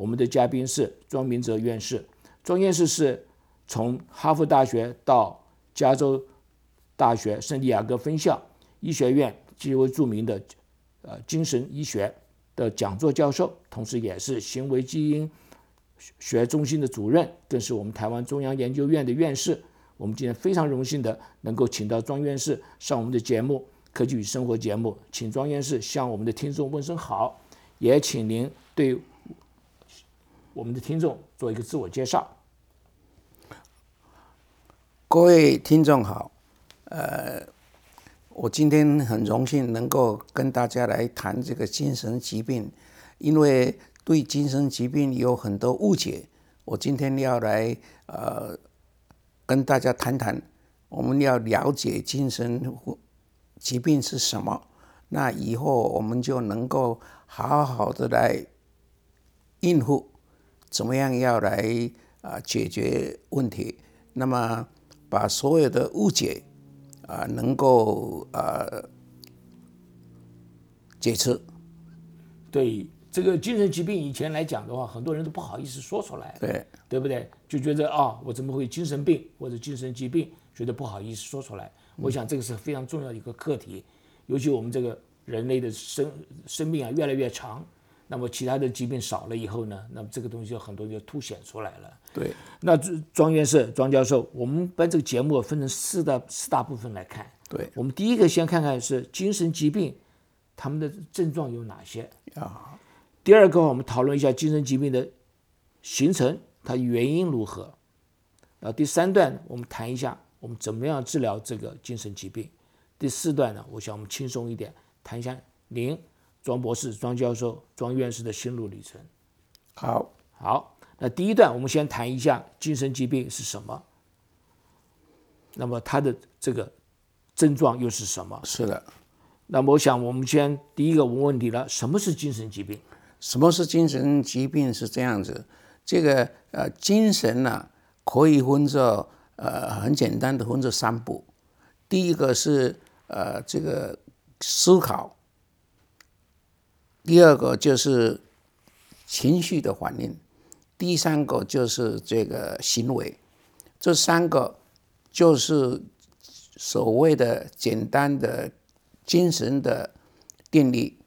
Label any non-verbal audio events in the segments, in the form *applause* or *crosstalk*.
我们的嘉宾是庄明哲院士。庄院士是从哈佛大学到加州大学圣地亚哥分校医学院极为著名的呃精神医学的讲座教授，同时也是行为基因学中心的主任，更是我们台湾中央研究院的院士。我们今天非常荣幸的能够请到庄院士上我们的节目《科技与生活》节目，请庄院士向我们的听众问声好，也请您对。我们的听众做一个自我介绍。各位听众好，呃，我今天很荣幸能够跟大家来谈这个精神疾病，因为对精神疾病有很多误解，我今天要来呃跟大家谈谈，我们要了解精神疾病是什么，那以后我们就能够好好的来应付。怎么样要来啊解决问题？那么把所有的误解啊能够啊解除。对这个精神疾病以前来讲的话，很多人都不好意思说出来，对对不对？就觉得啊，我怎么会精神病或者精神疾病，觉得不好意思说出来。我想这个是非常重要的一个课题，尤其我们这个人类的生生命啊越来越长。那么其他的疾病少了以后呢？那么这个东西很多就凸显出来了。对，那庄院士、庄教授，我们把这个节目分成四大四大部分来看。对，我们第一个先看看是精神疾病，他们的症状有哪些啊？第二个我们讨论一下精神疾病的形成，它原因如何？然后第三段我们谈一下我们怎么样治疗这个精神疾病。第四段呢，我想我们轻松一点，谈一下您。庄博士、庄教授、庄院士的心路历程。好，好，那第一段我们先谈一下精神疾病是什么。那么它的这个症状又是什么？是的。那么我想我们先第一个问问题了：什么是精神疾病？什么是精神疾病？是这样子，这个呃，精神呢可以分作呃很简单的分作三步。第一个是呃这个思考。第二个就是情绪的反应，第三个就是这个行为，这三个就是所谓的简单的精神的定力。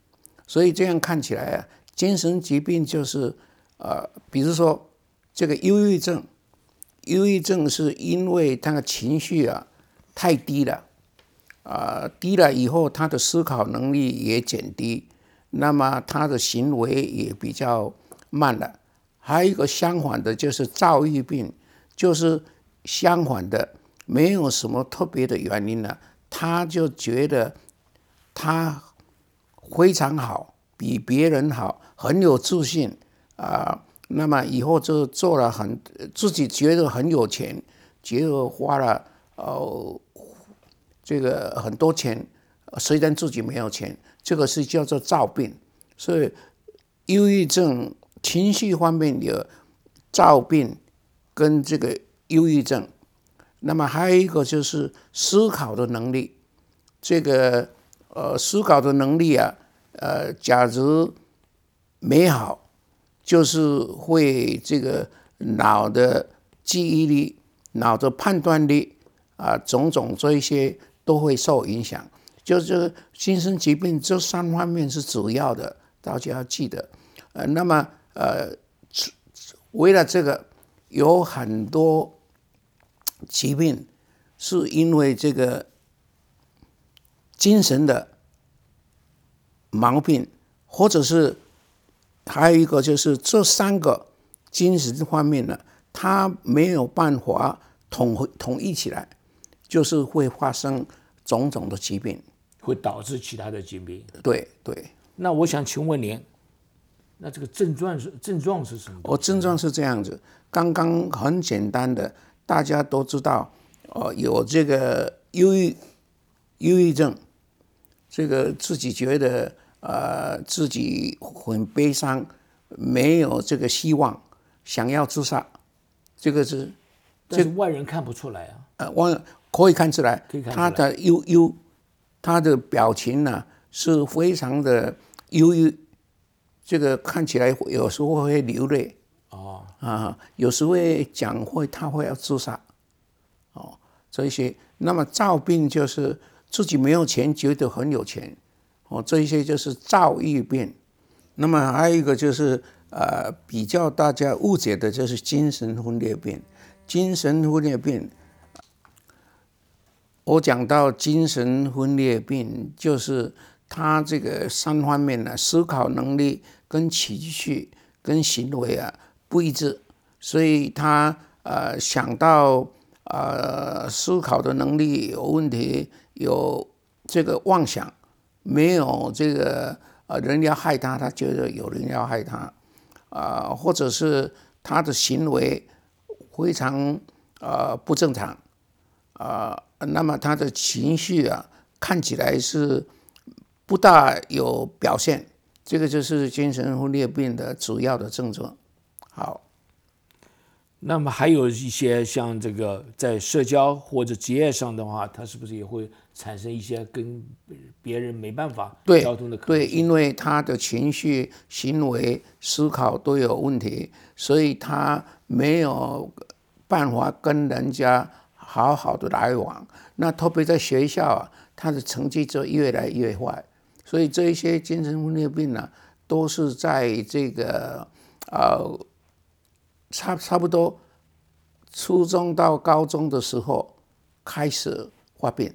所以这样看起来啊，精神疾病就是呃，比如说这个忧郁症，忧郁症是因为他的情绪啊太低了，啊低了以后，他的思考能力也减低。那么他的行为也比较慢了，还有一个相反的，就是躁郁病，就是相反的，没有什么特别的原因了，他就觉得他非常好，比别人好，很有自信啊。那么以后就做了很自己觉得很有钱，结果花了呃这个很多钱，虽然自己没有钱。这个是叫做躁病，所以忧郁症情绪方面有躁病跟这个忧郁症，那么还有一个就是思考的能力，这个呃思考的能力啊，呃，假如美好，就是会这个脑的记忆力、脑的判断力啊，种种这一些都会受影响。就是精神疾病这三方面是主要的，大家要记得。呃，那么呃，为了这个，有很多疾病是因为这个精神的毛病，或者是还有一个就是这三个精神方面呢，它没有办法统统一起来，就是会发生种种的疾病。会导致其他的疾病。对对。那我想请问您，那这个症状是症状是什么？我症状是这样子，刚刚很简单的，大家都知道，哦，有这个忧郁忧郁症，这个自己觉得呃自己很悲伤，没有这个希望，想要自杀，这个是但是外人看不出来啊。呃，外可以看出来，可以看出来他的忧忧，他的表情呢是非常的忧郁，这个看起来有时候会流泪哦，啊，有时会讲会他会要自杀，哦，这一些。那么躁病就是自己没有钱，觉得很有钱，哦，这一些就是躁郁病。那么还有一个就是呃，比较大家误解的就是精神分裂病，精神分裂病。我讲到精神分裂病，就是他这个三方面呢，思考能力跟情绪跟行为啊不一致，所以他呃想到呃思考的能力有问题，有这个妄想，没有这个呃人要害他，他觉得有人要害他，啊、或者是他的行为非常呃不正常。啊、那么他的情绪啊，看起来是不大有表现，这个就是精神分裂病的主要的症状。好，那么还有一些像这个在社交或者职业上的话，他是不是也会产生一些跟别人没办法对交通的可能对，性？因为他的情绪、行为、思考都有问题，所以他没有办法跟人家好好的来往。那特别在学校啊，他的成绩就越来越坏。所以这一些精神分裂病呢、都是在这个呃差差不多初中到高中的时候开始发病。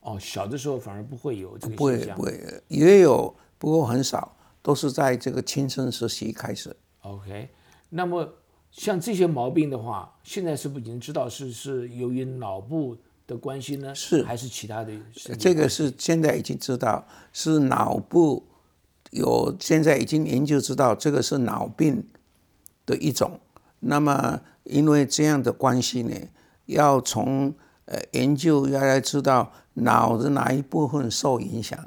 哦，小的时候反而不会有这个不会不。会，也有，不过很少，都是在这个青春时期开始。OK，那么像这些毛病的话，现在是不是已经知道是是由于脑部的关系呢？是还是其他的这个是现在已经知道是脑部有，现在已经研究知道这个是脑病的一种。那么因为这样的关系呢，要从呃研究要来知道脑的哪一部分受影响，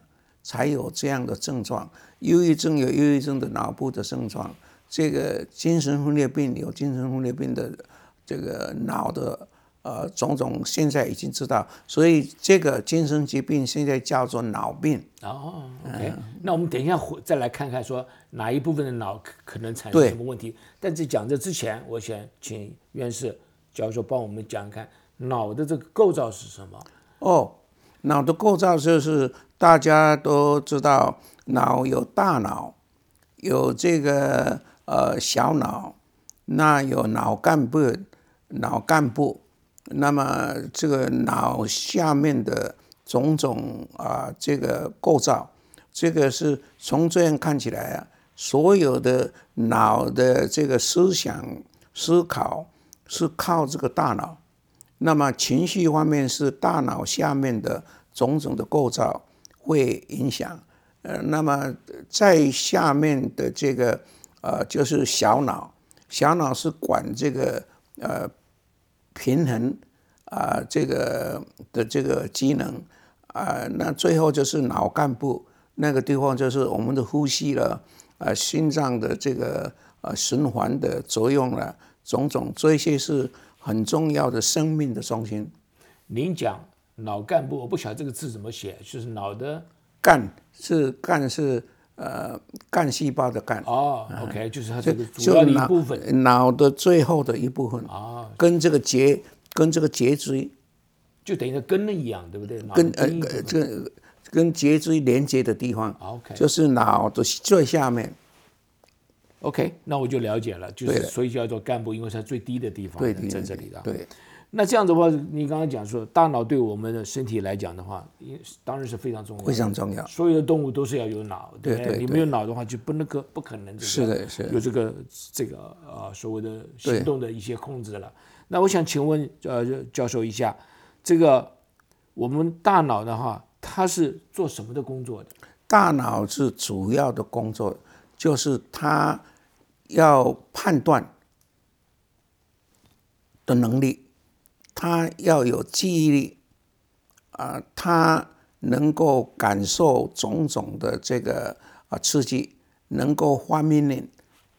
才有这样的症状。忧郁症有忧郁症的脑部的症状，这个精神分裂病有精神分裂病的这个脑的呃种种，现在已经知道，所以这个精神疾病现在叫做脑病。哦，OK，、那我们等一下回再来看看说哪一部分的脑可可能产生什么问题。但在讲这之前，我想请院士教授帮我们讲看脑的这个构造是什么。哦，脑的构造就是大家都知道，脑有大脑，有这个呃小脑，那有脑干部、脑干部，那么这个脑下面的种种啊、这个构造，这个是从这样看起来啊，所有的脑的这个思想思考是靠这个大脑。那么情绪方面是大脑下面的种种的构造会影响，呃，那么在下面的这个呃就是小脑，小脑是管这个呃平衡啊、这个的这个机能啊、那最后就是脑干部那个地方就是我们的呼吸了，呃，心脏的这个呃循环的作用了，种种这些是很重要的生命的中心。您讲脑干部，我不晓得这个字怎么写，就是脑的干是干是呃干细胞的干，哦，OK，就是它这个主就要的一脑部分。脑的最后的一部分啊，跟这个结跟这个结椎就等于跟根一样，对不对？脑跟呃这个跟结椎连接的地方，OK。就是脑的最下面。OK，那我就了解了，就是所以叫做干部，因为是它最低的地方对，在这里的。对，那这样子的话，你刚刚讲说，大脑对我们的身体来讲的话，因当然是非常重要，非常重要。所有的动物都是要有脑，对不对对你没有脑的话，就不能够不可能这个是的是的有这个这个呃所谓的行动的一些控制了。那我想请问呃教授一下，这个我们大脑的话，它是做什么的工作的？大脑是主要的工作，就是它要判断的能力，他要有记忆力，啊，他能够感受种种的这个啊刺激，能够发命令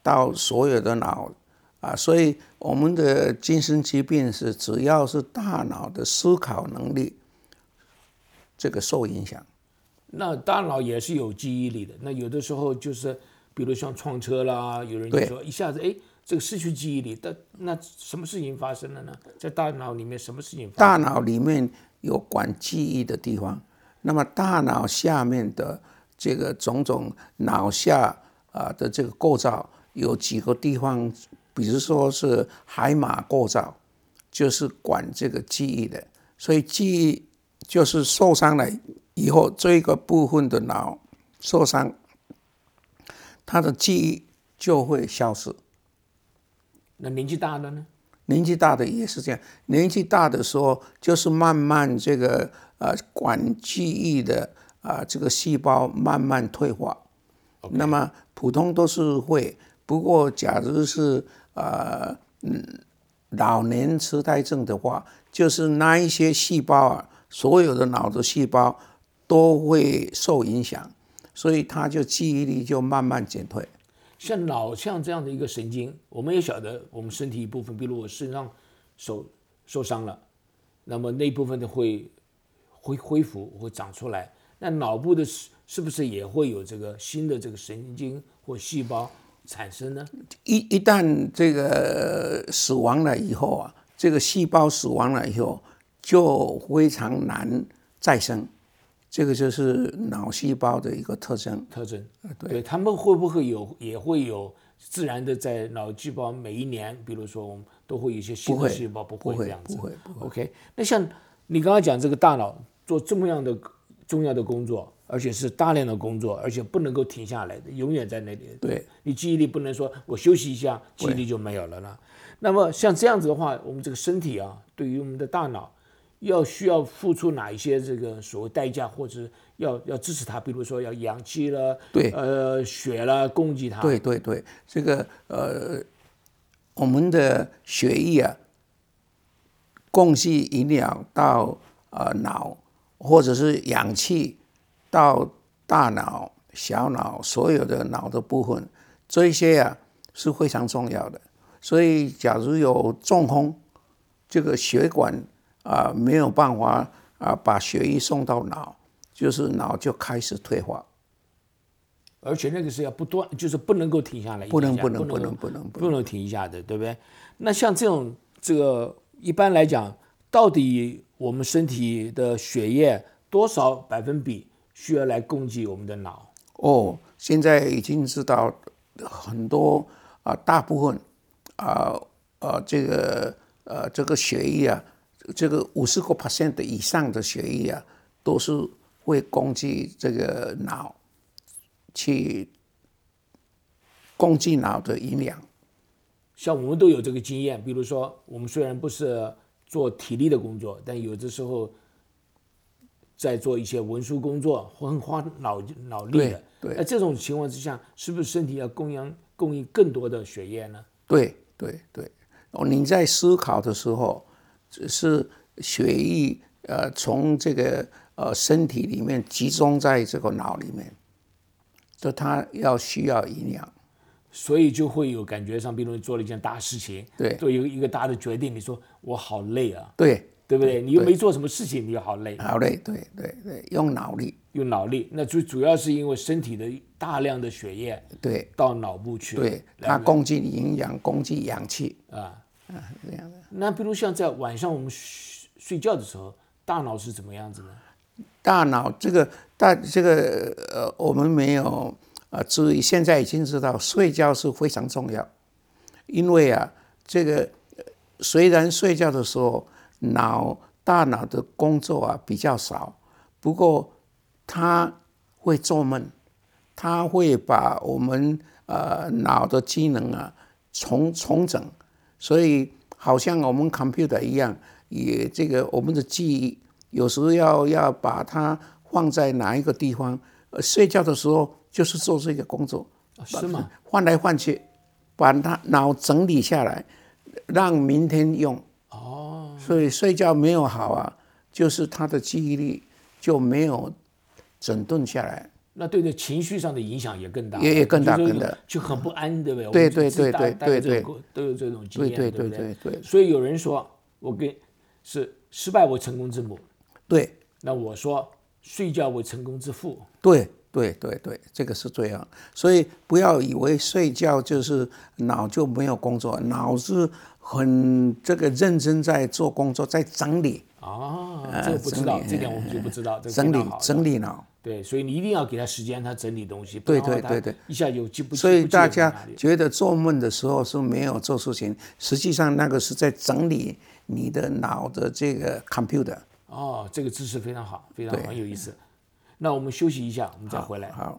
到所有的脑啊，所以我们的精神疾病是只要是大脑的思考能力这个受影响。那大脑也是有记忆力的。那有的时候就是，比如像撞车啦，有人就说一下子哎，这个失去记忆力，但那什么事情发生了呢？在大脑里面什么事情？大脑里面有管记忆的地方，那么大脑下面的这个种种脑下啊的这个构造有几个地方，比如说是海马构造，就是管这个记忆的，所以记忆就是受伤了以后，这个部分的脑受伤，它的记忆就会消失。那年纪大的呢？年纪大的也是这样，年纪大的时候就是慢慢这个呃管记忆的啊、这个细胞慢慢退化。那么普通都是会，不过假如是呃嗯老年痴呆症的话，就是那一些细胞啊，所有的脑的细胞都会受影响，所以他就记忆力就慢慢减退。像脑像这样的一个神经，我们也晓得，我们身体一部分，比如我身上手受伤了，那么那一部分的会会恢复，会长出来。那脑部的是是不是也会有这个新的这个神经或细胞产生呢？一一旦这个死亡了以后啊，这个细胞死亡了以后，就非常难再生，这个就是脑细胞的一个特征。特征，对。他们会不会有也会有自然的在脑细胞每一年，比如说我们都会有一些新的细胞，不不会会这样子，不会不会。OK，那像你刚刚讲这个大脑做这么样的重要的工作，而且是大量的工作，而且不能够停下来的，永远在那里。对，你记忆力不能说我休息一下，记忆力就没有了啦。那么像这样子的话，我们这个身体啊，对于我们的大脑，要需要付出哪一些这个所谓代价，或者要要支持他，比如说要氧气了，对呃，血了，供给他。对对对，这个呃，我们的血液啊，供给营养到呃脑，或者是氧气到大脑、小脑所有的脑的部分，这一些啊是非常重要的。所以，假如有中风，这个血管啊、没有办法啊把血液送到脑，就是脑就开始退化。而且那个是要不断，就是不能够停下来，不能不不能不能不能不不能停一下的，对不对？那像这种这个一般来讲，到底我们身体的血液多少百分比需要来供给我们的脑？哦，现在已经知道很多啊、大部分啊呃这个呃这个血液啊，这个五十个 percent 以上的血液啊，都是会供给这个脑去供给脑的营养。像我们都有这个经验，比如说我们虽然不是做体力的工作，但有的时候在做一些文书工作，很花脑脑力的。对对那这种情况之下，是不是身体要供养供应更多的血液呢？对对对，哦，你在思考的时候，只是血液呃从这个呃身体里面集中在这个脑里面，就它要需要营养。所以就会有感觉上，比如你做了一件大事情，对做一个一个大的决定，你说我好累啊，对，对不对？你又没做什么事情，你又好累，好累，对对对，用脑力，用脑力。那最主要是因为身体的大量的血液对到脑部去，对，它供给营养，供给氧气，啊。这样的。那比如像在晚上我们睡睡觉的时候，大脑是怎么样子呢？大脑这个大这个呃，我们没有啊注意，现在已经知道睡觉是非常重要，因为啊，这个呃虽然睡觉的时候脑大脑的工作啊比较少，不过它会做梦，它会把我们呃脑的机能啊重重整，所以好像我们 computer 一样，也这个我们的记忆有时候要要把它放在哪一个地方，呃，睡觉的时候就是做这个工作，是吗？换来换去，把它脑整理下来，让明天用。哦，所以睡觉没有好啊，就是他的记忆力就没有整顿下来。那对的情绪上的影响也更大，也也更大就是更大就很不安，对不对？对对对对大家对都有这种经验，对对不对对对所以有人说，我跟是失败为成功之母，对那我说睡觉为成功之父。对对对对，这个是这样。所以不要以为睡觉就是脑就没有工作，脑是很这个认真在做工作，在整理啊，这个不知道，这点我们就不知道，整理整理脑。对，所以你一定要给他时间，他整理东西，对对对对一下有记不。所以大家觉得做梦的时候是没有做事情，实际上那个是在整理你的脑的这个 computer。哦，这个知识非常好，非常好很有意思。那我们休息一下，我们再回来。好。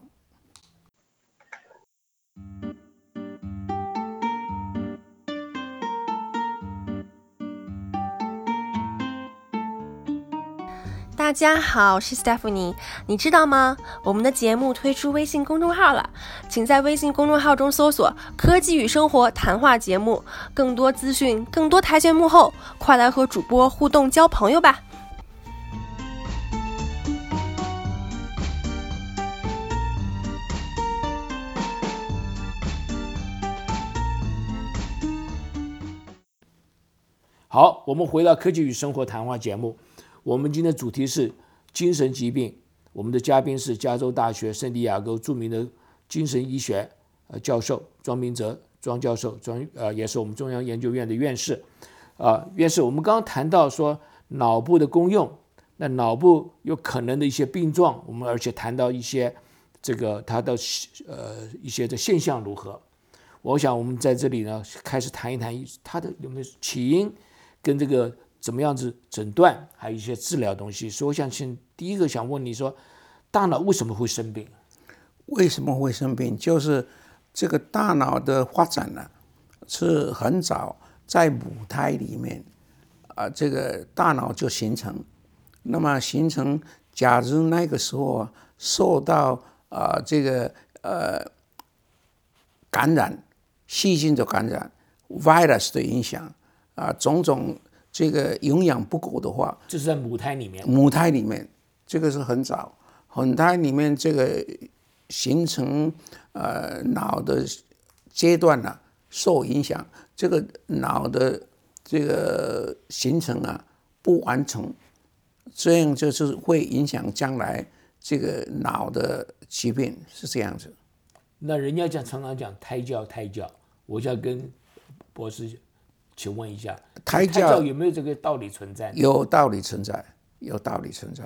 大家好，我是 Stephanie。你知道吗？我们的节目推出微信公众号了，请在微信公众号中搜索“科技与生活谈话节目”，更多资讯，更多台前幕后，快来和主播互动交朋友吧！好，我们回到科技与生活谈话节目。我们今天的主题是精神疾病。我们的嘉宾是加州大学圣地亚哥著名的精神医学呃教授庄明哲庄教授，庄呃也是我们中央研究院的院士。啊、院士，我们刚刚谈到说脑部的功用，那脑部有可能的一些病状，我们而且谈到一些这个它的呃一些的现象如何。我想我们在这里呢，开始谈一谈它的有没有起因，跟这个怎么样子诊断，还有一些治疗东西。所以我想先第一个想问你说，大脑为什么会生病？为什么会生病？就是这个大脑的发展呢，是很早在母胎里面啊、这个大脑就形成。那么形成，假如那个时候受到啊、这个呃感染，细菌的感染，virus 的影响啊、种种这个营养不够的话，就是在母胎里面。母胎里面，这个是很早，母胎里面这个形成呃脑的阶段呢、受影响，这个脑的这个形成啊不完成，这样就是会影响将来这个脑的疾病是这样子。那人家讲常常讲胎教，胎教，我就要跟博士请问一下，胎教教有没有这个道理存在？有道理存在，有道理存在。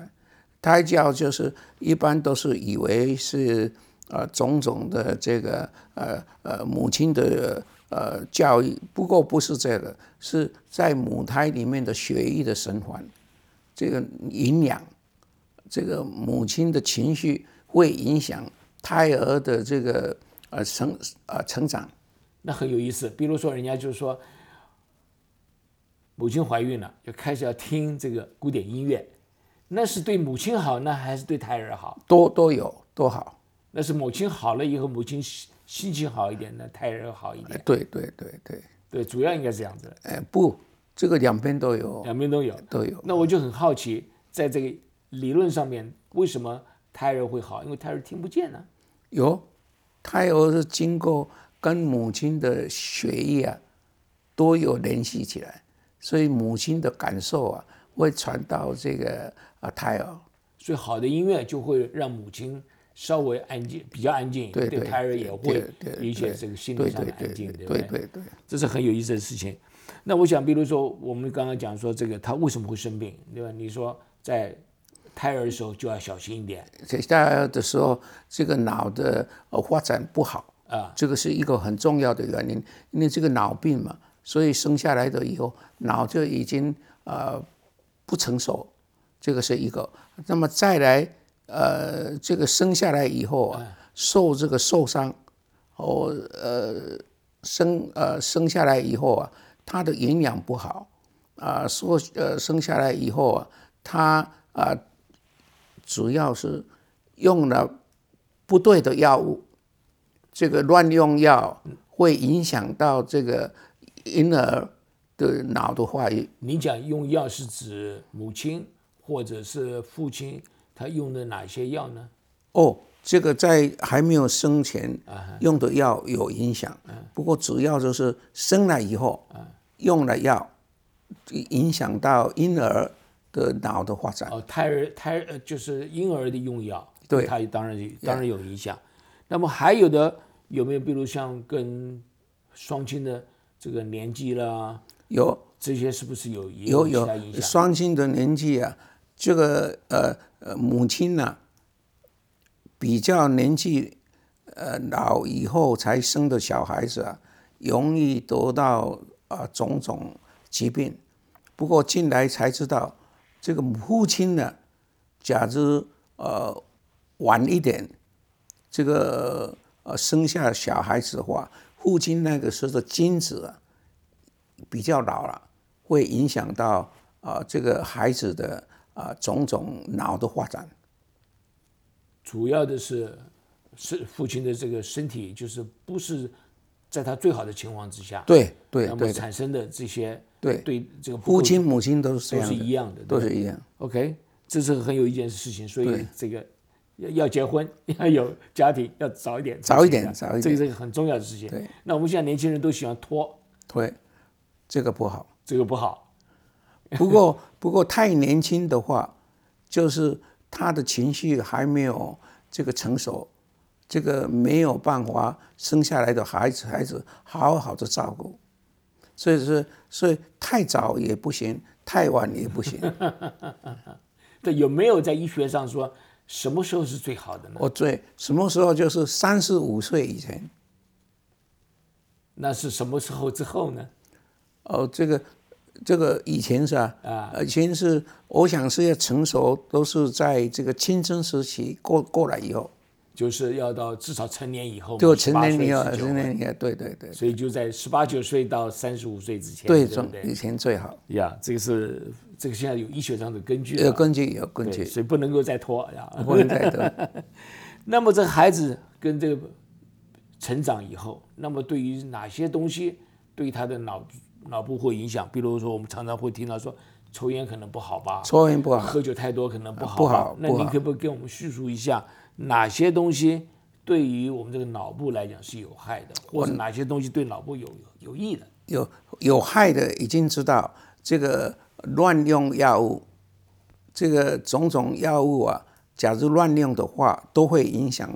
胎教就是一般都是以为是呃种种的这个呃呃母亲的呃教育，不过不是这个，是在母胎里面的血液的循环，这个营养，这个母亲的情绪会影响胎儿的这个呃成呃成长。那很有意思。比如说，人家就是说，母亲怀孕了，就开始要听这个古典音乐，那是对母亲好呢，还是对胎儿好？都都有都好，那是母亲好了以后，母亲心心情好一点，那胎儿好一点。对对对对，对，主要应该是这样子的，哎不，这个两边都有两边都有。都有。那我就很好奇，在这个理论上面，为什么胎儿会好？因为胎儿听不见呢、有，胎儿是经过跟母亲的血液啊都有联系起来，所以母亲的感受啊会传到这个啊胎儿。所以好的音乐就会让母亲稍微安静，比较安静，对对胎儿也会对对理解对这个心理上的安静，对不对对对，这是很有意思的事情。那我想，比如说我们刚刚讲说这个他为什么会生病，对吧？你说在胎儿的时候就要小心一点在胎儿的时候，这个脑的呃发展不好啊，这个是一个很重要的原因，因为这个脑病嘛，所以生下来的以后脑就已经呃不成熟，这个是一个。那么再来呃，这个生下来以后啊，受这个受伤，哦呃生呃生下来以后啊，他的营养不好啊，说呃生下来以后啊，他啊主要是用了不对的药物，这个乱用药会影响到这个婴儿的脑的发育。你讲用药是指母亲或者是父亲他用的哪些药呢？哦，这个在还没有生前用的药有影响，不过主要就是生了以后用了药，影响到婴儿的脑的发展。哦，胎儿胎儿呃就是婴儿的用药，对它当然当然有影响。那么还有的有没有，比如像跟双亲的这个年纪啦，有这些是不是有也有有？双亲的年纪啊，这个呃呃母亲呢、比较年纪呃老以后才生的小孩子啊，容易得到啊、种种疾病。不过近来才知道，这个父亲呢，假如呃晚一点，这个呃生下小孩子的话，父亲那个时候的精子啊比较老了，会影响到啊、这个孩子的啊、种种脑的发展。主要的是是父亲的这个身体，就是不是在他最好的情况之下，对对那么对产生的这些对对这个父亲母亲都都是一样的，都是一样。OK，这是很有一件事情，所以这个要要结婚，*laughs* 要有家庭，要早一点，早一点早一点这个是个很重要的事情。对，那我们现在年轻人都喜欢拖，对，这个不好。这个不好。不过不过太年轻的话，就是他的情绪还没有这个成熟，这个没有办法生下来的孩子孩子好好的照顾，所以说所以太早也不行，太晚也不行。*laughs* 对，有没有在医学上说什么时候是最好的呢？我最什么时候就是三十五岁以前。那是什么时候之后呢？哦，这个这个以前是吧，啊以前是我想是要成熟，都是在这个青春时期过过来以后，就是要到至少成年以后嘛，就成年以以后，成年以后，对对对，所以就在十八九岁到三十五岁之前，对，对对以？前最好，呀，这个是这个现在有医学上的根据了，有根据有根，据，所以不能够再拖呀。不能再拖。*laughs* 那么这孩子跟这个成长以后，那么对于哪些东西对他的脑脑部会影响？比如说我们常常会听到说抽烟可能不好吧，抽烟不好，喝酒太多可能不好吧。不好那不好你可不可以给我们叙述一下哪些东西对于我们这个脑部来讲是有害的，或者哪些东西对脑部有有益的？有有害的已经知道，这个乱用药物，这个种种药物啊，假如乱用的话，都会影响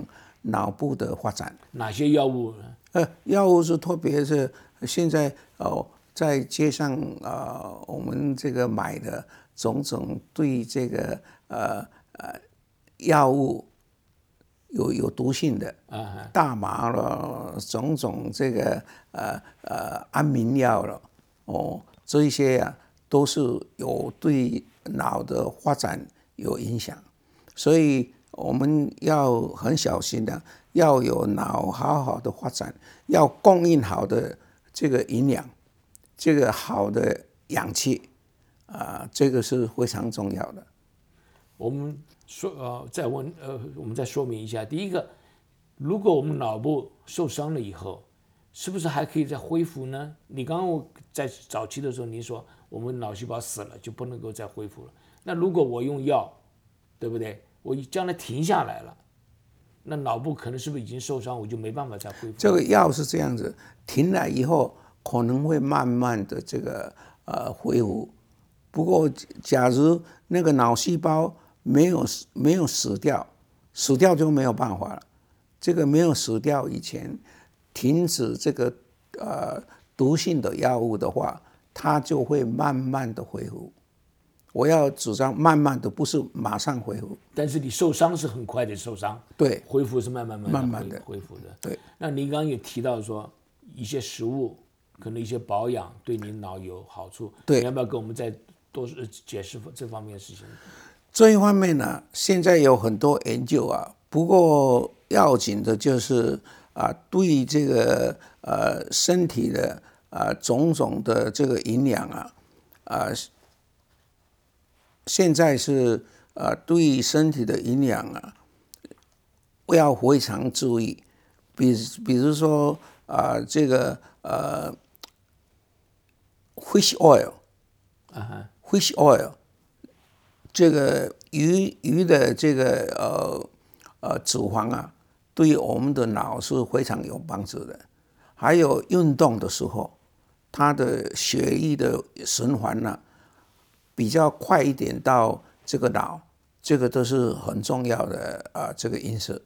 脑部的发展。哪些药物呢？呃，药物是特别是现在哦，在街上啊、呃我们这个买的种种对这个呃呃药物有有毒性的，啊，大麻了，种种这个呃呃安眠药了，哦，这一些啊都是有对脑的发展有影响，所以我们要很小心的，要有脑好好的发展，要供应好的这个营养，这个好的氧气啊、这个是非常重要的。我们说呃，再问呃，我们再说明一下。第一个，如果我们脑部受伤了以后，是不是还可以再恢复呢？你刚刚我在早期的时候，您说我们脑细胞死了就不能够再恢复了。那如果我用药，对不对？我将来停下来了，那脑部可能是不是已经受伤，我就没办法再恢复？这个药是这样子，停了以后可能会慢慢的这个呃恢复。不过，假如那个脑细胞没有死没有死掉，死掉就没有办法了。这个没有死掉以前，停止这个呃毒性的药物的话，它就会慢慢的恢复。我要主张慢慢的，不是马上恢复。但是你受伤是很快的受伤，对恢复是慢慢慢慢慢的恢恢复的。对，那您刚刚也提到说一些食物，可能一些保养对你脑有好处，对你要不要跟我们再多呃解释这方面的事情？这一方面呢，现在有很多研究啊，不过要紧的就是啊，对这个呃身体的啊种种的这个营养啊，啊，现在是啊对身体的营养啊，要非常注意，比比如说啊、这个呃，fish oil，啊哈，fish oil，这个鱼鱼的这个呃呃脂肪啊，对我们的脑是非常有帮助的。还有运动的时候，它的血液的循环呢、比较快一点到这个脑，这个都是很重要的啊、这个因素。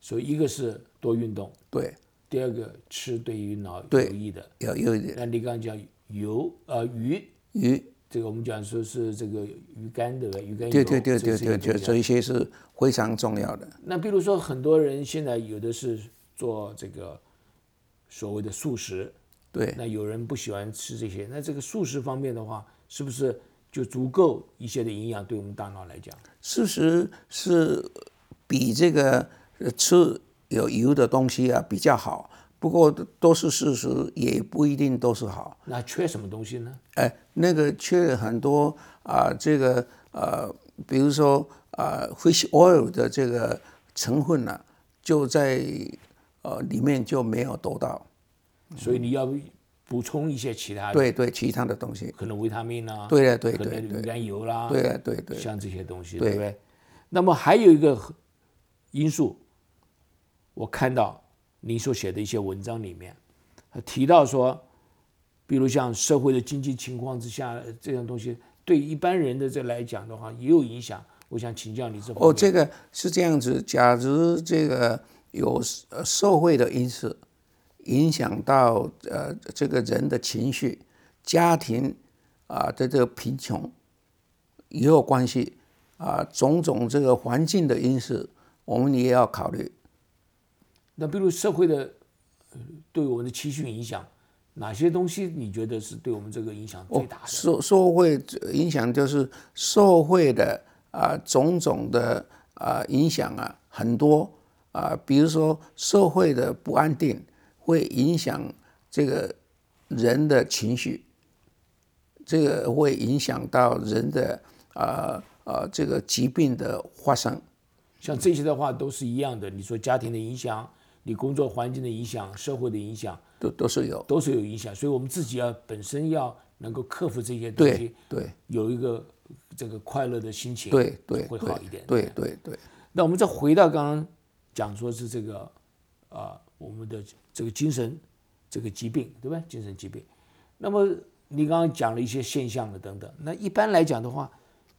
所以一个是多运动，对，第二个吃对于脑有益的。有有一点那你刚刚讲油呃鱼，鱼，这个我们讲说是这个鱼肝对吧？鱼肝油，对对对对对对，个重要这些是非常重要的。那比如说，很多人现在有的是做这个所谓的素食，对那有人不喜欢吃这些，那这个素食方面的话，是不是就足够一些的营养对我们大脑来讲？素食是比这个呃吃有油的东西啊比较好，不过都是事实，也不一定都是好。那缺什么东西呢？哎，那个缺很多啊、这个呃，比如说啊、fish oil 的这个成分呢、就在呃里面就没有得到。所以你要补充一些其他的，对对，其他的东西。可能维他命啊，对对对可能鱼肝油啦，对的对对像这些东西，对对不对？那么还有一个因素，我看到您所写的一些文章里面，呃提到说，比如像社会的经济情况之下，呃这样东西对一般人的这来讲的话也有影响。我想请教你这方。哦，这个是这样子。假如这个有呃社会的因素影响到呃这个人的情绪、家庭啊的这个贫穷也有关系啊，种种这个环境的因素，我们也要考虑。那比如社会的呃对我们的情绪影响，哪些东西你觉得是对我们这个影响最大的？社社会影响就是社会的啊、种种的啊、影响啊很多啊、比如说社会的不安定会影响这个人的情绪，这个会影响到人的啊啊、这个疾病的发生。像这些的话都是一样的。你说家庭的影响，你工作环境的影响，社会的影响，都都是有，都是有影响。所以我们自己要本身要能够克服这些东对西，对有一个这个快乐的心情，对对会好一点。对对对，那我们再回到刚刚讲说是这个啊、我们的这个精神这个疾病，对吧？精神疾病。那么你刚刚讲了一些现象的等等，那一般来讲的话，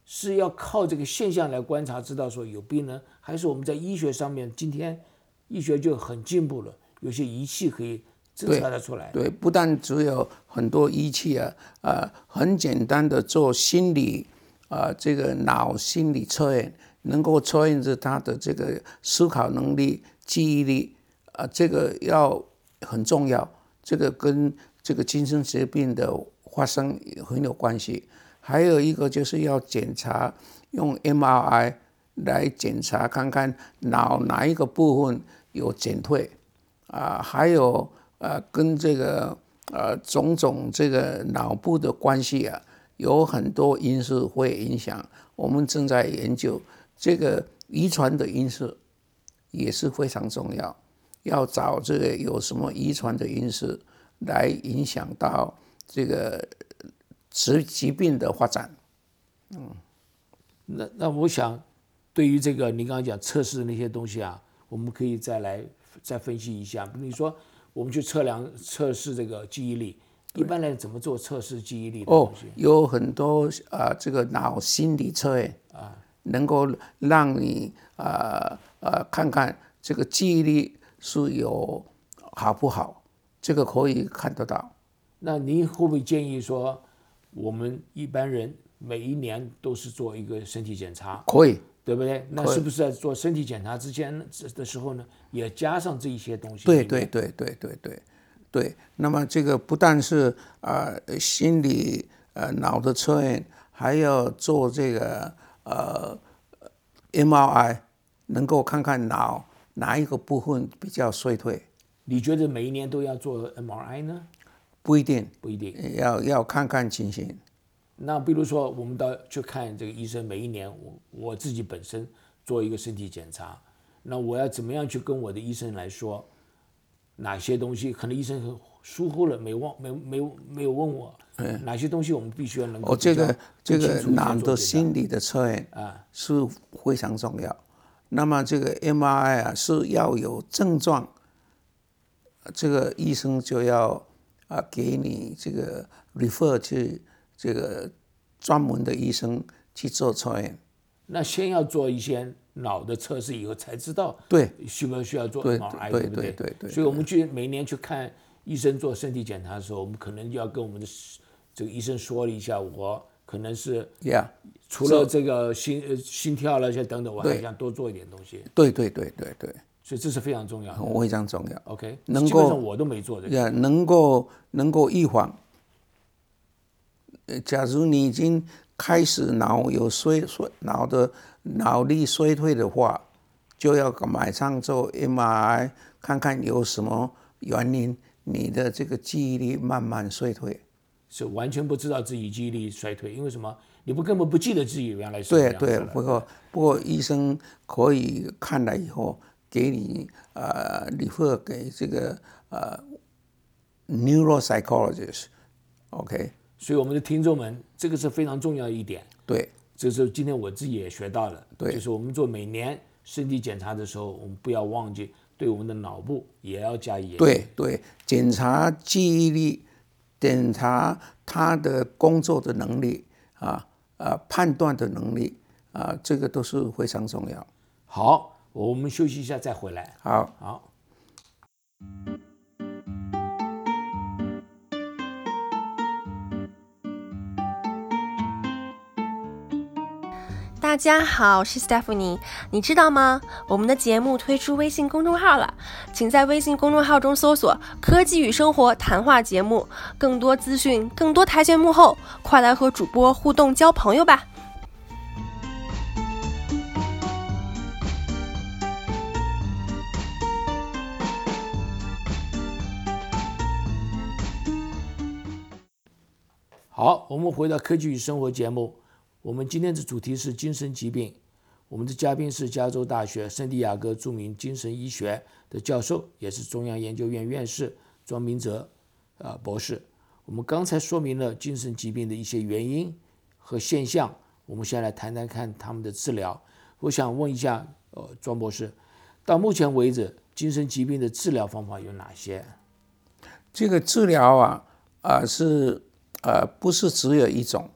是要靠这个现象来观察，知道说有病呢，还是我们在医学上面，今天医学就很进步了，有些仪器可以侦测得出来。对，不但只有很多仪器啊，啊、很简单的做心理啊、这个脑心理测验，能够测验着他的这个思考能力、记忆力啊、这个要很重要，这个跟这个精神疾病的发生很有关系。还有一个就是要检查，用 MRI 来检查看看脑哪一个部分有减退。啊，还有呃，跟这个呃种种这个脑部的关系啊，有很多因素会影响。我们正在研究这个遗传的因素，也是非常重要。要找这个有什么遗传的因素来影响到这个疾疾病的发展。嗯那那我想，对于这个你刚刚讲测试的那些东西啊，我们可以再来再分析一下。比如你说我们去测量测试这个记忆力，一般来怎么做测试记忆力的哦有很多啊、这个脑心理测验啊，能够让你啊啊看看这个记忆力是有好不好，这个可以看得到。那您会不会建议说，我们一般人每一年都是做一个身体检查，可以，对不对？那是不是在做身体检查之前的时候呢，也加上这一些东西？对对对对对对对。那么这个不但是啊、心理呃脑的测验，还要做这个呃 MRI，能够看看脑哪一个部分比较衰退，你觉得每一年都要做 MRI 呢？不一定，不一定。要要看看情形。那比如说，我们到去看这个医生，每一年我我自己本身做一个身体检查，那我要怎么样去跟我的医生来说？哪些东西可能医生疏忽了，没忘没没没有问我，哪些东西我们必须要能够哦，这个这个更清楚一点做脑的心理的测验啊是非常重要。那么这个 MRI 啊是要有症状，这个医生就要啊给你这个 refer 去这个专门的医生去做测验。那先要做一些脑的测试，以后才知道对需不需要做对 MRI，对不对？对对对所以我们去每年去看医生做身体检查的时候，我们可能就要跟我们的这个医生说了一下，我可能是 Yeah，除了这个心呃心跳那些等等，我还对想多做一点东西，对对对对对，所以这是非常重要的。非常重要。OK，能够上我都没做的。呀，能够能够预防。呃，假如你已经开始脑有衰衰脑的脑力衰退的话，就要马上做 MRI，看看有什么原因，你的这个记忆力慢慢衰退。是完全不知道自己记忆力衰退，因为什么？你不根本不记得自己原来是对对，不过不过医生可以看了以后给你呃 refer 给这个呃 neuropsychologist，OK，、所以我们的听众们，这个是非常重要的一点。对。这是今天我自己也学到了，对就是我们做每年身体检查的时候，我们不要忘记对我们的脑部也要加以研究。对对，检查记忆力，检查他的工作的能力啊啊，判断的能力啊，这个都是非常重要。好，我们休息一下再回来。好，好。大家好，我是 Stephanie。你知道吗？我们的节目推出微信公众号了，请在微信公众号中搜索“科技与生活谈话节目”，更多资讯，更多台前幕后，快来和主播互动交朋友吧！好，我们回到科技与生活节目。我们今天的主题是精神疾病。我们的嘉宾是加州大学圣地亚哥著名精神医学的教授，也是中央研究院院士庄明哲，呃博士。我们刚才说明了精神疾病的一些原因和现象，我们先来谈谈看他们的治疗。我想问一下，呃，庄博士，到目前为止，精神疾病的治疗方法有哪些？这个治疗啊啊、是呃不是只有一种，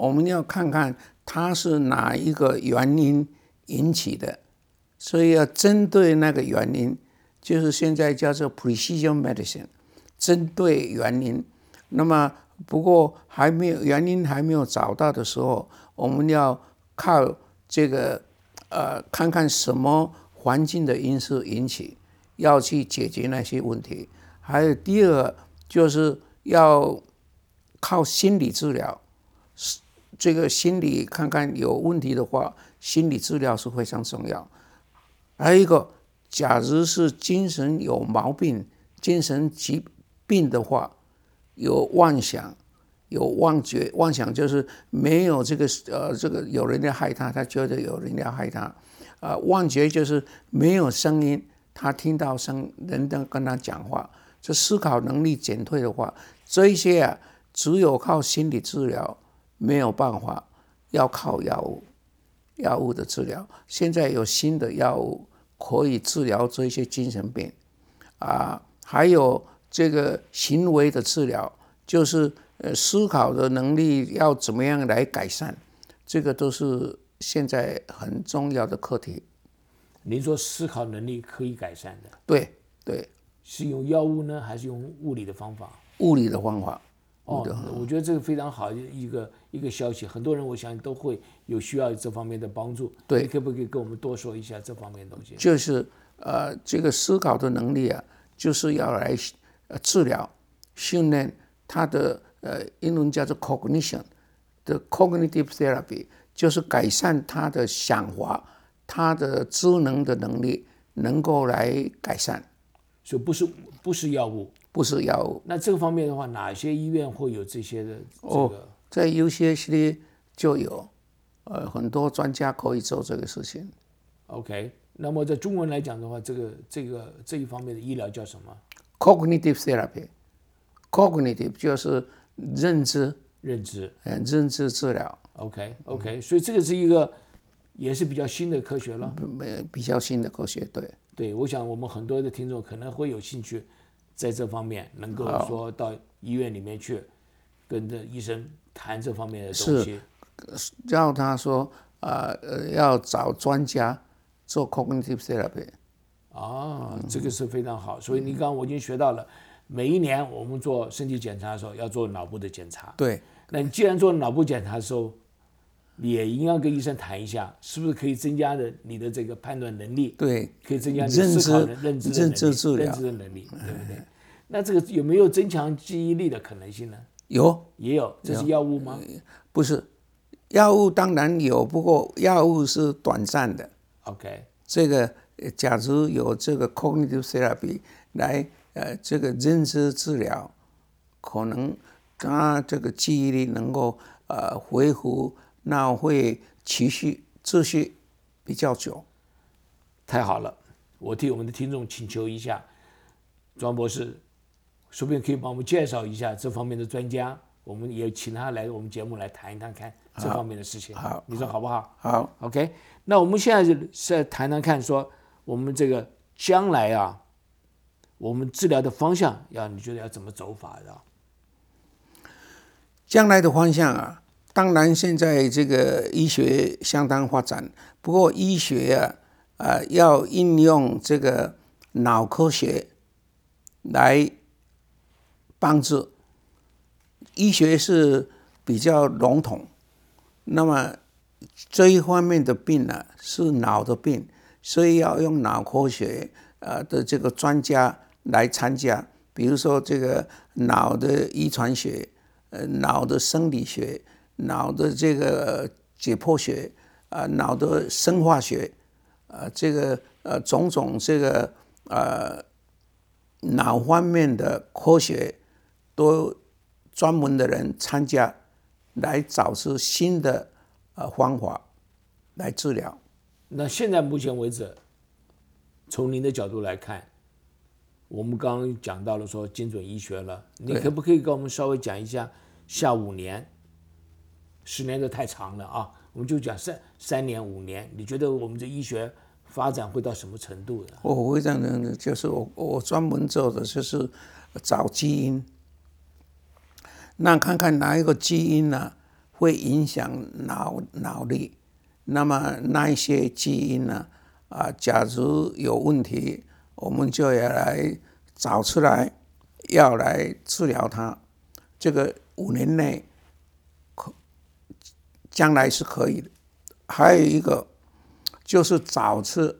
我们要看看它是哪一个原因引起的，所以要针对那个原因，就是现在叫做 precision medicine，针对原因。那么不过还没有原因还没有找到的时候，我们要靠这个呃看看什么环境的因素引起，要去解决那些问题。还有第二就是要靠心理治疗，这个心理看看有问题的话，心理治疗是非常重要。还有一个，假如是精神有毛病、精神疾病的话，有妄想、有妄觉，妄想就是没有这个呃这个有人要害他，他觉得有人要害他，啊、妄觉就是没有声音，他听到声人在跟他讲话，这思考能力减退的话，这一些啊，只有靠心理治疗没有办法，要靠药物，药物的治疗。现在有新的药物可以治疗这些精神病，啊，还有这个行为的治疗，就是呃思考的能力要怎么样来改善，这个都是现在很重要的课题。您说思考能力可以改善的，对对，是用药物呢，还是用物理的方法？物理的方法。哦，我觉得这个非常好一个一个消息，很多人我想都会有需要这方面的帮助。对你可不可以跟我们多说一下这方面的东西？就是呃，这个思考的能力啊，就是要来呃治疗、训练他的呃，英文叫做 cognition 的 cognitive therapy，就是改善他的想法、他的智能的能力，能够来改善，所以不是不是药物。不是药物。那这个方面的话，哪些医院会有这些的这哦个？在 UCSD 就有，呃，很多专家可以做这个事情。OK，那么在中文来讲的话，这个这个这一方面的医疗叫什么？cognitive therapy，cognitive 就是认知，认知嗯，认知治疗，，OK OK，所以这个是一个也是比较新的科学了。没，比较新的科学，对，对，我想我们很多的听众可能会有兴趣，在这方面能够说到医院里面去，跟这医生谈这方面的东西。叫他说，呃呃，要找专家做 cognitive therapy，啊，这个是非常好。所以你刚刚我已经学到了，每一年我们做身体检查的时候要做脑部的检查。对，那你既然做脑部检查的时候，也应该跟医生谈一下，是不是可以增加的你的这个判断能力，对，可以增加你认思考知的认知的认知认知的能力，对不对？那这个有没有增强记忆力的可能性呢？有也有，这是药物吗？不是药物当然有，不过药物是短暂的。OK，这个呃假如有这个 cognitive therapy 来呃这个认知治疗，可能他这个记忆力能够呃恢复，那会持续持续比较久。太好了，我替我们的听众请求一下，庄博士，说不定可以帮我们介绍一下这方面的专家，我们也请他来我们节目来谈一谈看这方面的事情。好你说好不好？好，OK，那我们现在是在谈谈看，说我们这个将来啊，我们治疗的方向要你觉得要怎么走法的？将来的方向啊，当然现在这个医学相当发展，不过医学啊，啊、要应用这个脑科学来帮助。医学是比较笼统，那么这一方面的病呢、是脑的病，所以要用脑科学呃的这个专家来参加，比如说这个脑的遗传学。呃脑的生理学、脑的这个解剖学啊、脑的生化学啊、这个呃种种这个呃脑方面的科学都专门的人参加，来找出新的呃方法来治疗。那现在目前为止，从您的角度来看，我们刚刚讲到了说精准医学了，你可不可以跟我们稍微讲一下下五年、十年都太长了啊？我们就讲三三年、五年，你觉得我们这医学发展会到什么程度的？我会这样的，就是我我专门做的就是找基因，那看看哪一个基因呢会影响脑脑力，那么那一些基因呢啊，假如有问题，我们就要来找出来，要来治疗它。这个五年内可将来是可以的。还有一个就是找出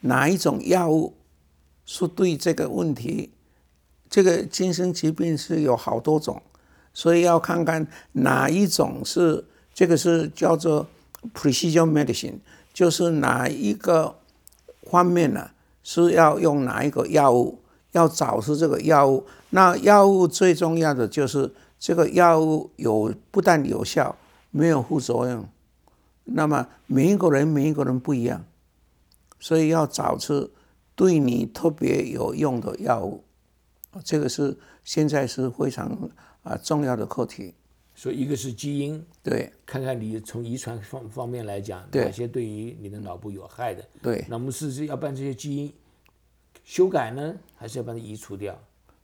哪一种药物是对这个问题，这个精神疾病是有好多种，所以要看看哪一种是这个是叫做 precision medicine，就是哪一个方面呢、是要用哪一个药物，要找出这个药物。那药物最重要的就是这个药物有不但有效，没有副作用。那么每一个人每一个人不一样，所以要找出对你特别有用的药物，这个是现在是非常啊重要的课题。所以一个是基因，对看看你从遗传方方面来讲，对哪些对于你的脑部有害的。对那我们是是要把这些基因修改呢，还是要把它移除掉？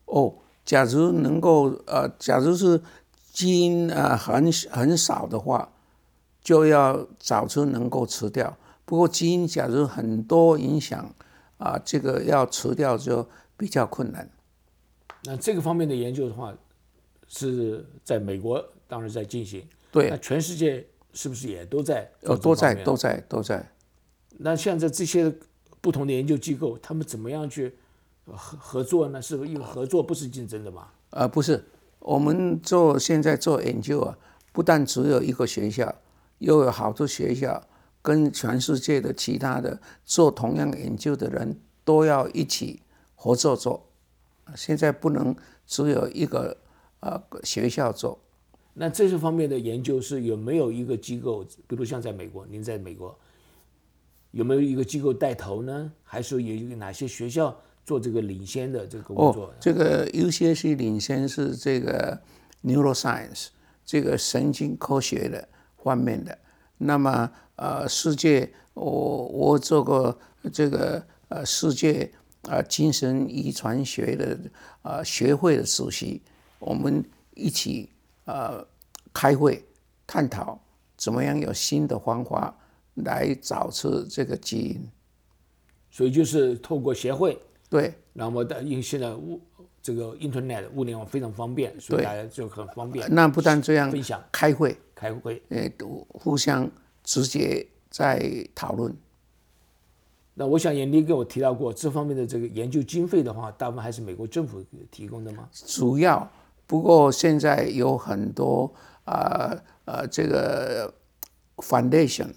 哦，假如能够呃，假如是基因啊、呃、很很少的话，就要找出能够吃掉。不过基因假如很多影响啊、这个要吃掉就比较困难。那这个方面的研究的话，是在美国当然在进行，对那，全世界是不是也都在呃，都在都在都在。那现在这些不同的研究机构，他们怎么样去合合作呢？是不是因为合作不是竞争的嘛？呃，不是，我们做现在做研究啊，不但只有一个学校，又有好多学校跟全世界的其他的做同样研究的人都要一起合作做。现在不能只有一个呃学校做，那这些方面的研究是有没有一个机构，比如像在美国，您在美国有没有一个机构带头呢？还是有一个哪些学校做这个领先的这个工作哦，？这个 UCSC 领先是这个 neuroscience 这个神经科学的方面的。那么呃，世界我我做过这个呃世界呃精神遗传学的呃学会的主席，我们一起呃开会探讨怎么样有新的方法来找出这个基因。所以就是透过协会，对那么的因为现在物这个 Internet 物联网非常方便，所以大家就很方便那不但这样分享开会。开会。呃，都互相直接在讨论。那我想也你给我提到过这方面的这个研究经费的话，大部分还是美国政府提供的吗？主要，不过现在有很多啊呃这个 foundation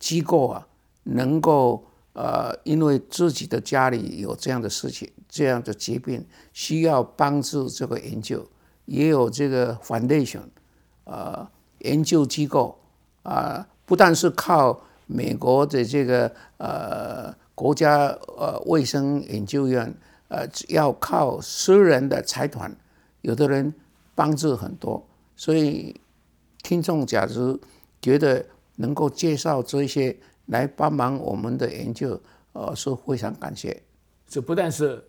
机构啊，能够呃因为自己的家里有这样的事情、这样的疾病，需要帮助这个研究，也有这个 foundation 呃研究机构啊、不但是靠美国的这个呃国家呃卫生研究院，呃要靠私人的财团，有的人帮助很多，所以听众假如觉得能够介绍这些来帮忙我们的研究，呃是非常感谢。这不但是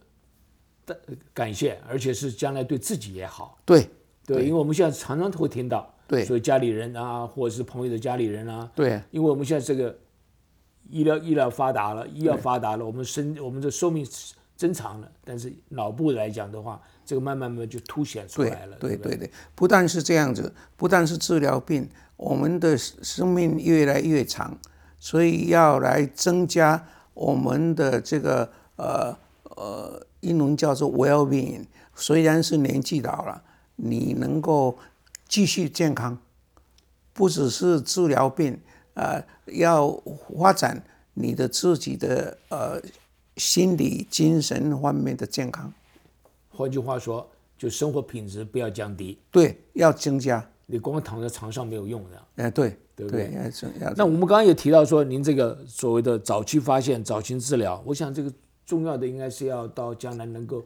的感谢，而且是将来对自己也好。对对，因为我们现在常常都会听到，对所以家里人啊，或者是朋友的家里人啊，对因为我们现在这个医疗医疗发达了，医药发达了，我们生我们的寿命增长了，但是脑部来讲的话，这个慢慢慢慢就凸显出来了，不对对对，不但是这样子，不但是治疗病，我们的生命越来越长，所以要来增加我们的这个呃呃英文叫做 well-being。虽然是年纪老了，你能够继续健康，不只是治疗病，呃，要发展你的自己的呃心理、精神方面的健康，换句话说，就生活品质不要降低，对，要增加。你光躺在床上没有用的。哎，对对不对那我们刚刚也提到说，您这个所谓的早期发现、早期治疗，我想这个重要的应该是要到将来能够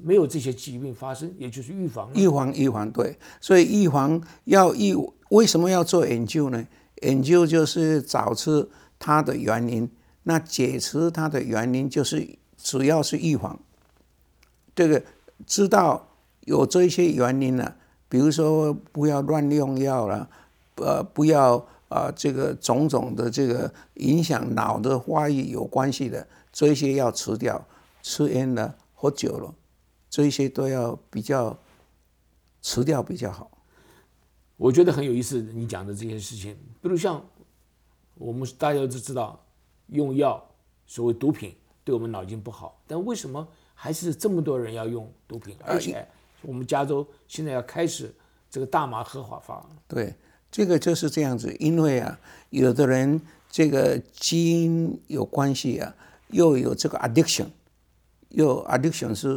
没有这些疾病发生，也就是预防。预防预防对，所以预防要预为什么要做研究呢？研究就是找出它的原因，那解除它的原因就是主要是预防。这个知道有这些原因了，比如说不要乱用药了，呃，不要啊、呃、这个种种的这个影响脑的发育有关系的，这些要吃掉，吃烟了、喝酒了，这些都要比较吃掉比较好。我觉得很有意思，你讲的这些事情，比如像我们大家都知道，用药所谓毒品对我们脑筋不好，但为什么还是这么多人要用毒品？而且我们加州现在要开始这个大麻合法化，对，这个就是这样子，因为啊，有的人这个基因有关系啊，又有这个 addiction，又 addiction 是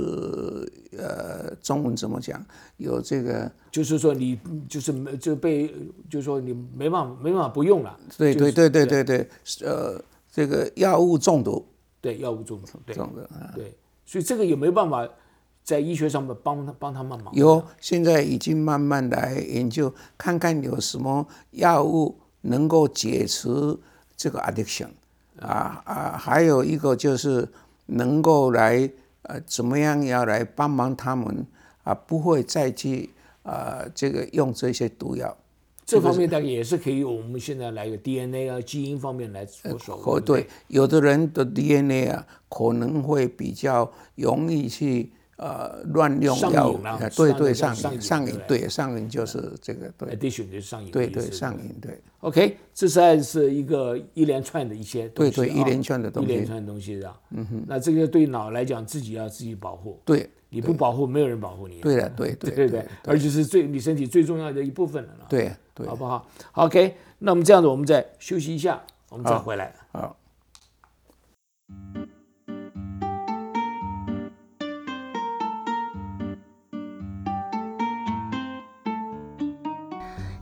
呃中文怎么讲？有这个就是说你就是没就被就是说你没办法没办法不用了，就是对对对对对对，呃，这个药物中毒对药物中毒，对中毒啊，对，所以这个有没有办法在医学上面帮他帮他们忙？有现在已经慢慢来研究，看看有什么药物能够解除这个 addiction 啊啊，还有一个就是能够来呃怎么样要来帮忙他们啊，不会再去啊这个用这些毒药。这方面大概也是可以，我们现在来个 DNA 啊基因方面来着手。哦，对，有的人的 DNA 啊可能会比较容易去呃乱用药物，对对上瘾上瘾对。上瘾就是这个对。Addiction 就是上瘾对，对上瘾对。OK，这实在是一个一连串的一些东西啊。对对一连串的东西。一连串的东西的。嗯哼，那这个对脑来讲，自己要自己保护，对你不保护，没有人保护你。对的，对 *laughs* 对？对对，而且是最你身体最重要的一部分了呢。对对好不好？OK，那我们这样子，我们再休息一下，我们再回来。好。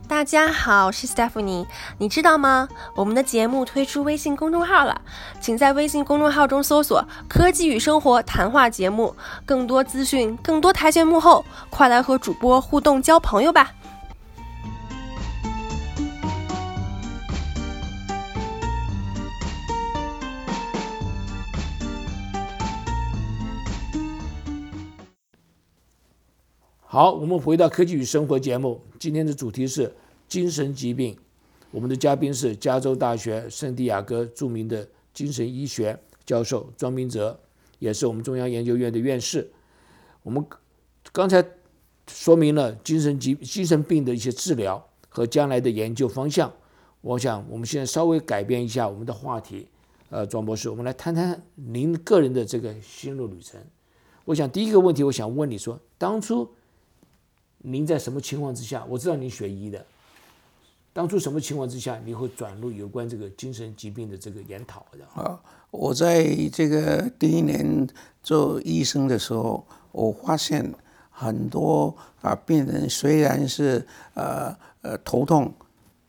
大家好，我是 Stephanie。你知道吗？我们的节目推出微信公众号了，请在微信公众号中搜索“科技与生活”谈话节目，更多资讯，更多台前幕后，快来和主播互动交朋友吧！好，我们回到科技与生活节目，今天的主题是精神疾病。我们的嘉宾是加州大学圣地亚哥著名的精神医学教授庄明哲，也是我们中央研究院的院士。我们刚才说明了精神疾精神病的一些治疗和将来的研究方向。我想我们现在稍微改变一下我们的话题，呃，庄博士，我们来谈谈您个人的这个心路旅程。我想第一个问题，我想问你说，当初。您在什么情况之下？我知道您学医的，当初什么情况之下你会转入有关这个精神疾病的这个研讨的？啊，我在这个第一年做医生的时候，我发现很多啊病人虽然是呃呃头痛、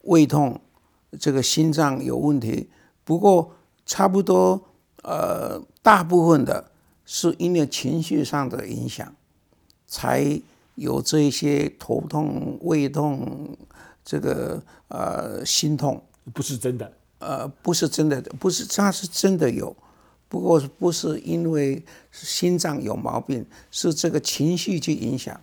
胃痛，这个心脏有问题，不过差不多呃大部分的是因为情绪上的影响才。有这一些头痛、胃痛，这个呃心痛，不是真的。呃，不是真的，不是，它是真的有，不过不是因为心脏有毛病，是这个情绪去影响，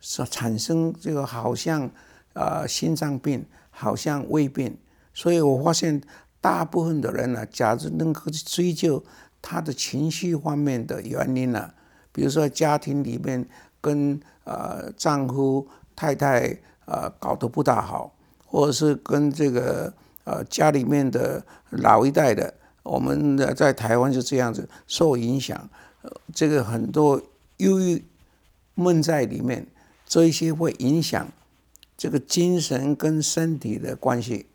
是产生这个好像呃心脏病，好像胃病。所以我发现大部分的人呢，假如能够去追究他的情绪方面的原因呢，比如说家庭里面。跟呃丈夫太太呃搞得不大好，或者是跟这个呃家里面的老一代的，我们的在台湾是这样子受影响，这个很多忧郁闷在里面，这一些会影响这个精神跟身体的关系，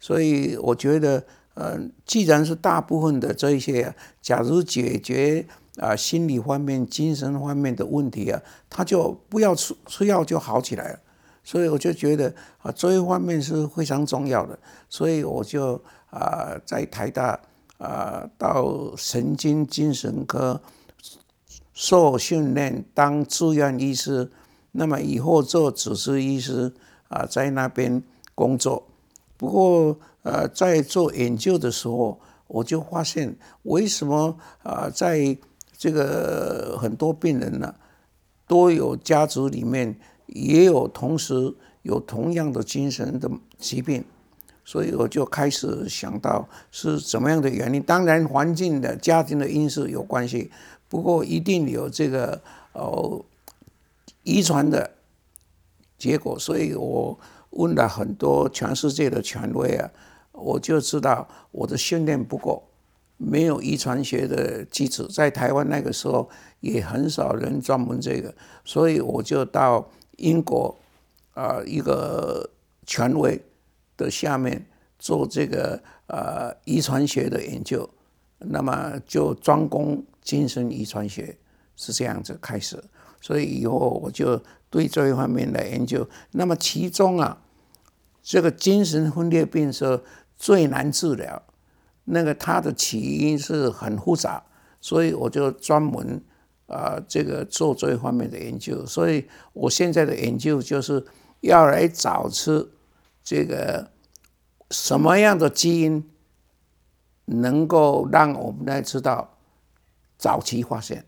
所以我觉得呃既然是大部分的这一些，假如解决。啊，心理方面、精神方面的问题啊，他就不要吃吃药就好起来了。所以我就觉得啊，这一方面是非常重要的。所以我就啊，在台大啊，到神经精神科受训练当住院医师，那么以后做主治医师啊，在那边工作。不过呃，在做研究的时候，我就发现为什么啊，在这个很多病人呢，都有家族里面也有同时有同样的精神的疾病，所以我就开始想到是怎么样的原因。当然，环境的家庭的因素有关系，不过一定有这个哦遗传的结果。所以我问了很多全世界的权威啊，我就知道我的训练不够。没有遗传学的基础，在台湾那个时候也很少人专门这个，所以我就到英国啊一个权威的下面做这个呃遗传学的研究，那么就专攻精神遗传学是这样子开始，所以以后我就对这一方面来研究。那么其中啊，这个精神分裂病是最难治疗。那个它的起因是很复杂，所以我就专门啊这个做这一方面的研究。所以我现在的研究就是要来找出这个什么样的基因能够让我们来知道早期发现，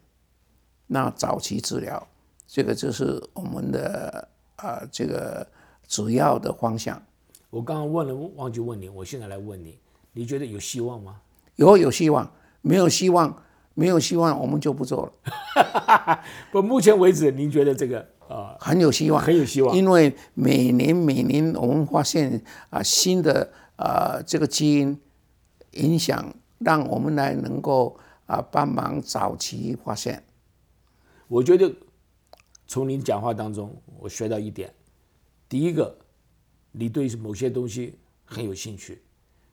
那早期治疗，这个就是我们的啊这个主要的方向。我刚刚问了，忘记问你，我现在来问你。你觉得有希望吗？有有希望，没有希望，没有希望，我们就不做了。*laughs* 不，目前为止，您觉得这个啊很有希望，很有希望，因为每年每年我们发现啊新的啊这个基因影响，让我们来能够啊帮忙早期发现。我觉得从您讲话当中，我学到一点，第一个，你对某些东西很有兴趣。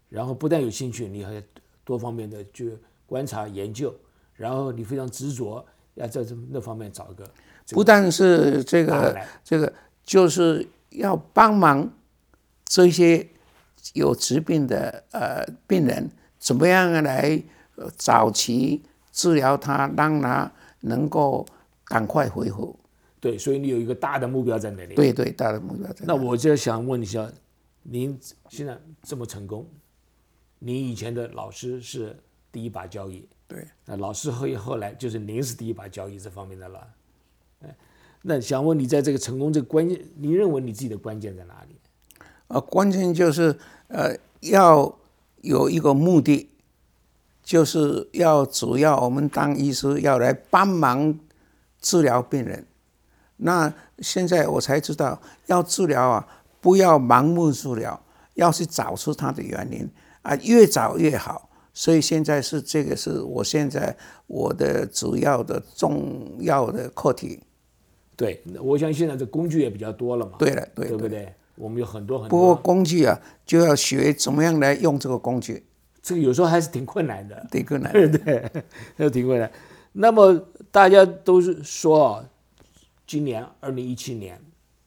然后不但有兴趣，你还多方面的去观察研究，然后你非常执着，要在这那方面找一个。不但是这个这个，就是要帮忙这些有疾病的呃病人，怎么样来呃早期治疗他，让他能够赶快恢复。对，所以你有一个大的目标在那里。对对，大的目标在那我就想问一下，您现在这么成功，您以前的老师是第一把交椅，对，那老师后后来就是您是第一把交椅这方面的了。哎，那想问你在这个成功这个关键，你认为你自己的关键在哪里？啊，关键就是呃要有一个目的，就是要主要我们当医师要来帮忙治疗病人。那现在我才知道，要治疗啊，不要盲目治疗，要去找出它的原因啊，越早越好。所以现在是这个是我现在我的主要的重要的课题。对，我想现在这工具也比较多了嘛。对了，对，对不对？我们有很多很多。不过工具啊，就要学怎么样来用这个工具。这个有时候还是挺困难的。挺困难。对 *laughs* 对，还挺困难。那么大家都是说啊。今年二零一七年，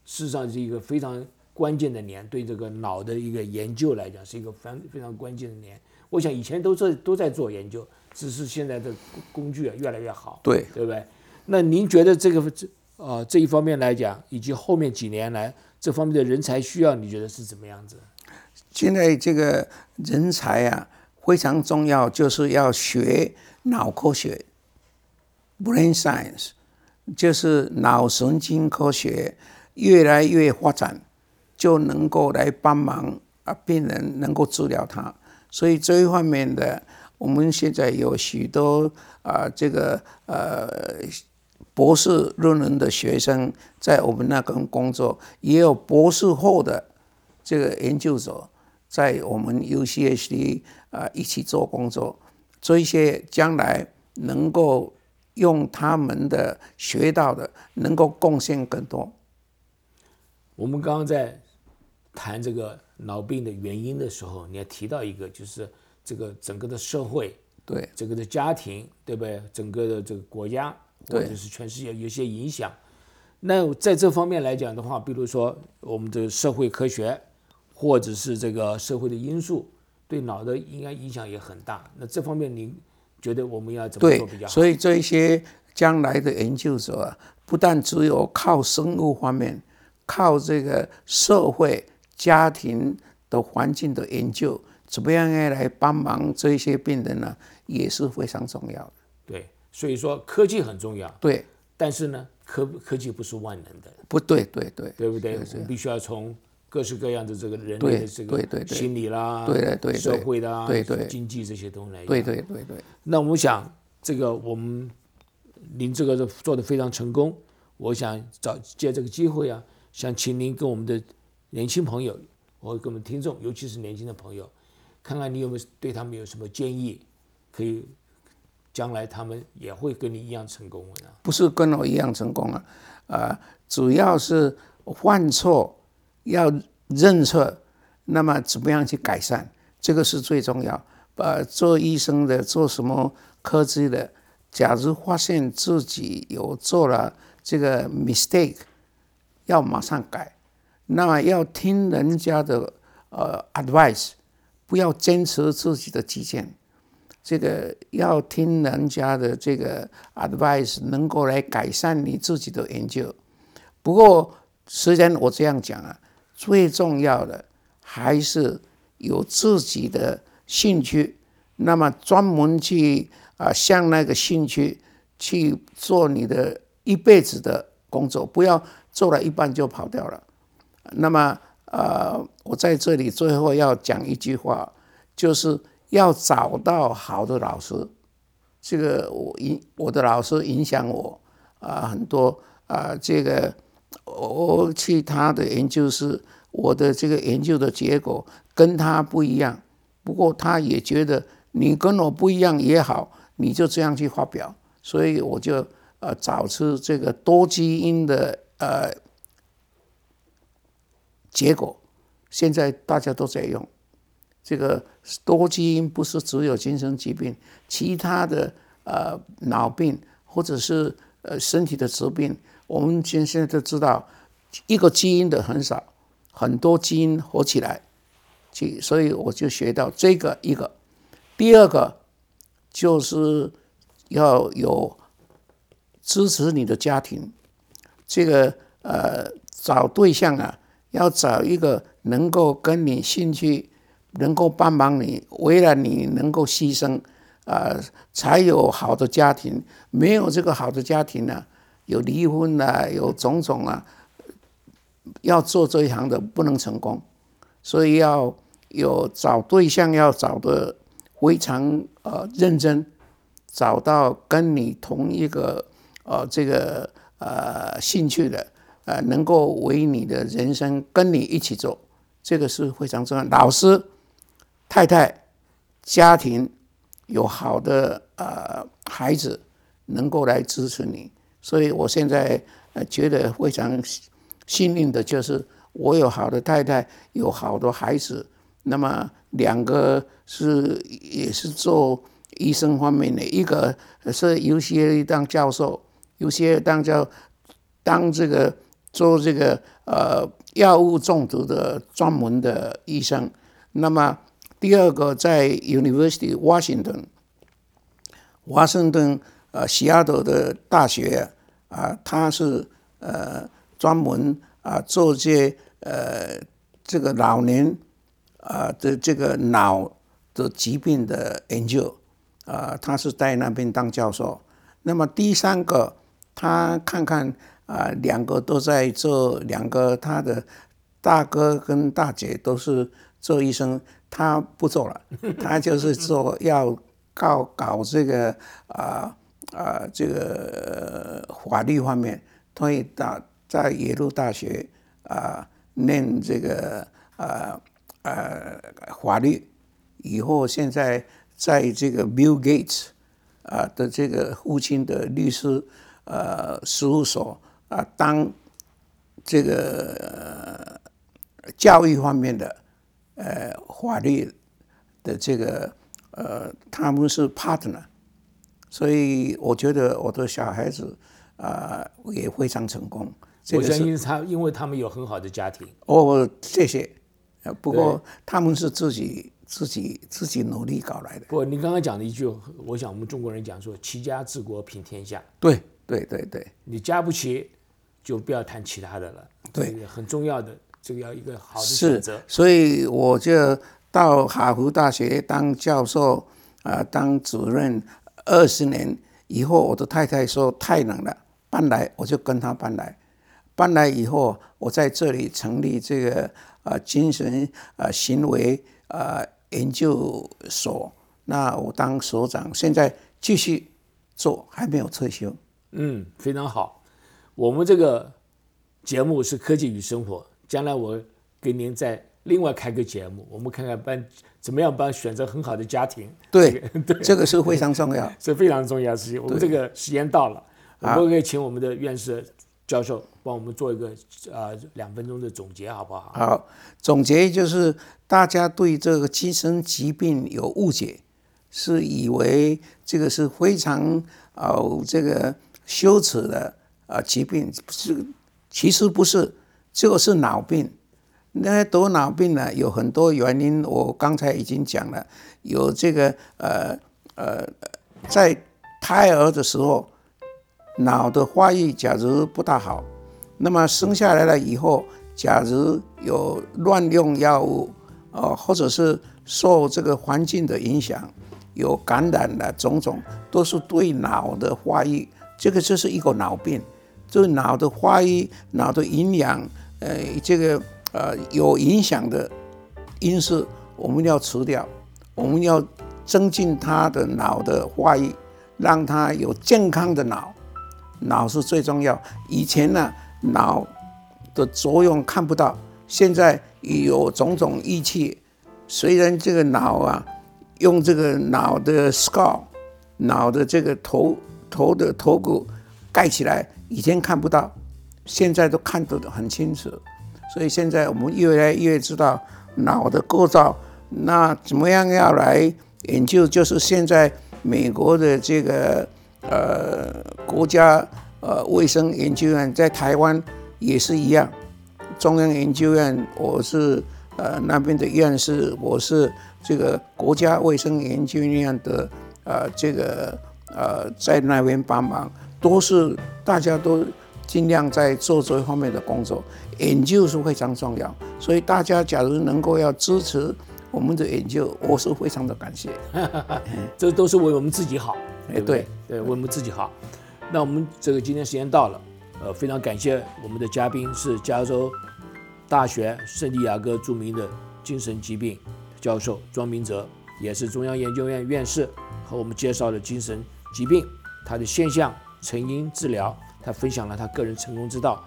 事实上是一个非常关键的年，对这个脑的一个研究来讲，是一个非常非常关键的年。我想以前都在都在做研究，只是现在的工具啊越来越好，对对不对？那您觉得这个这呃这一方面来讲，以及后面几年来这方面的人才需要，你觉得是怎么样子？现在这个人才啊非常重要，就是要学脑科学 （brain science）。就是脑神经科学越来越发展，就能够来帮忙啊，病人能够治疗他。所以这一方面的，我们现在有许多啊，这个呃博士论文的学生在我们那边工作，也有博士后的这个研究者在我们 UCSD 啊一起做工作。这些将来能够。用他们的学到的，能够贡献更多。我们刚刚在谈这个脑病的原因的时候，你还提到一个，就是这个整个的社会，对，整个的家庭，对不对？整个的这个国家，或者是全世界有些影响。那在这方面来讲的话，比如说我们的社会科学，或者是这个社会的因素，对脑的应该影响也很大。那这方面您？觉得我们要怎么做比较好？所以这一些将来的研究者，不但只有靠生物方面，靠这个社会、家庭的环境的研究，怎么样来帮忙这些病人呢？也是非常重要的。对，所以说科技很重要。对，但是呢，科科技不是万能的。不对，对对，对不对？我们必须要从。各式各样的这个人类的这个心理啦，对对对，社会的啊，对对，经济这些东西来。对对对对。那我们想，这个我们您这个做的非常成功，我想找借这个机会啊，想请您跟我们的年轻朋友，我跟我们听众，尤其是年轻的朋友，看看你有没有对他们有什么建议，可以将来他们也会跟你一样成功？不是跟我一样成功啊，啊，主要是犯错。要认错，那么怎么样去改善？这个是最重要。呃，做医生的，做什么科技的，假如发现自己有做了这个 mistake，要马上改。那要听人家的呃 advice，不要坚持自己的意见。这个要听人家的这个 advice，能够来改善你自己的研究。不过，虽然我这样讲啊。最重要的还是有自己的兴趣，那么专门去啊，向那个兴趣去做你的一辈子的工作，不要做了一半就跑掉了。那么，呃，我在这里最后要讲一句话，就是要找到好的老师。这个我影我的老师影响我啊很多啊，这个。我去他的研究室，我的这个研究的结果跟他不一样。不过他也觉得你跟我不一样也好，你就这样去发表。所以我就呃找出这个多基因的呃结果。现在大家都在用这个多基因，不是只有精神疾病，其他的呃脑病或者是呃身体的疾病。我们现现在都知道，一个基因的很少，很多基因合起来，去，所以我就学到这个一个。第二个就是要有支持你的家庭，这个呃找对象啊，要找一个能够跟你兴趣，能够帮忙你，为了你能够牺牲啊，才有好的家庭。没有这个好的家庭呢，有离婚啊，有种种啊，要做这一行的不能成功，所以要有找对象要找的。非常呃认真，找到跟你同一个呃这个呃兴趣的呃能够为你的人生跟你一起走，这个是非常重要。老师、太太、家庭有好的呃孩子能够来支持你，所以我现在呃觉得非常幸运的就是我有好的太太，有好多孩子。那么两个是也是做医生方面的，一个是有些当教授，有些当叫当这个做这个呃药物中毒的专门的医生。那么第二个在 University Washington，华盛顿呃西雅图的大学啊，他是呃专门啊做这呃这个老年。啊的这个脑的疾病的研究，啊，他是在那边当教授。那么第三个，他看看啊，两个都在做，两个他的大哥跟大姐都是做医生，他不做了，*laughs* 他就是做要搞搞这个啊啊这个法律方面，所以大在耶鲁大学啊念这个啊。啊，法律以后现在在这个 Bill Gates 啊的这个父亲的律师呃事务所啊当这个教育方面的呃法律的这个呃他们是 partner，所以我觉得我的小孩子啊也非常成功。我相信他，因为他们有很好的家庭。哦，谢谢。呃，不过他们是自己自己自己努力搞来的。不，你刚刚讲的一句，我想我们中国人讲说“齐家治国平天下”。对对对对，你家不齐，就不要谈其他的了。对，很重要的，这个要一个好的选择。所以我就到哈佛大学当教授啊，当主任二十年以后，我的太太说太冷了，搬来我就跟她搬来。搬来以后，我在这里成立这个。啊，精神啊，行为啊，研究所，那我当所长，现在继续做，还没有退休。嗯，非常好。我们这个节目是科技与生活，将来我给您再另外开个节目，我们看看帮怎么样帮选择很好的家庭。对对，这个是非常重要，*laughs* 是非常重要的事情。我们这个时间到了，我们可以请我们的院士。教授，帮我们做一个呃两分钟的总结，好不好？好，总结就是大家对这个精神疾病有误解，是以为这个是非常呃这个羞耻的啊疾病，是其实不是，这个是脑病。那得脑病呢，有很多原因，我刚才已经讲了，有这个呃呃在胎儿的时候。脑的发育假如不大好，那么生下来了以后，假如有乱用药物，哦，或者是受这个环境的影响，有感染的种种，都是对脑的发育，这个就是一个脑病，对脑的发育、脑的营养，呃，这个呃有影响的因素，我们要除掉，我们要增进他的脑的发育，让他有健康的脑。脑是最重要。以前呢，脑的作用看不到，现在有种种仪器。虽然这个脑啊，用这个脑的 skull，脑的这个头头的头骨盖起来，以前看不到，现在都看得很清楚。所以现在我们越来越知道脑的构造。那怎么样要来研究？就是现在美国的这个。呃，国家呃卫生研究院在台湾也是一样，中央研究院，我是呃那边的院士，我是这个国家卫生研究院的呃这个呃在那边帮忙，都是大家都尽量在做这一方面的工作，研究是非常重要，所以大家假如能够要支持我们的研究，我是非常的感谢。*laughs* 这都是为我们自己好，哎对对对？对，为我们自己好。那我们这个今天时间到了，呃，非常感谢我们的嘉宾是加州大学圣地亚哥著名的精神疾病教授庄明哲，也是中央研究院院士，和我们介绍了精神疾病它的现象、成因、治疗，他分享了他个人成功之道。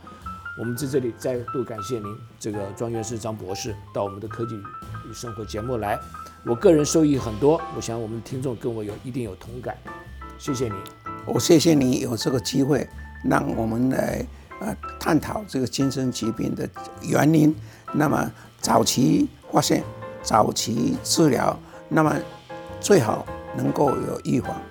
我们在这里再度感谢您，这个庄院士张博士到我们的科技与生活节目来，我个人受益很多，我想我们的听众跟我有一定有同感，谢谢你。我谢谢你有这个机会，让我们来呃探讨这个精神疾病的原因，那么早期发现、早期治疗，那么最好能够有预防，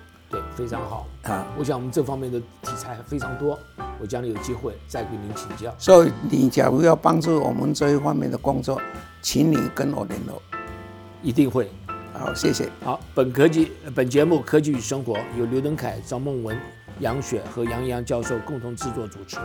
非常好。啊。我想我们这方面的题材非常多，我将来有机会再给您请教。所以你假如要帮助我们这一方面的工作，请你跟我联络。一定会。好，谢谢。好，本科技本节目《科技与生活》由刘登凯、张梦文、杨雪和杨洋教授共同制作主持。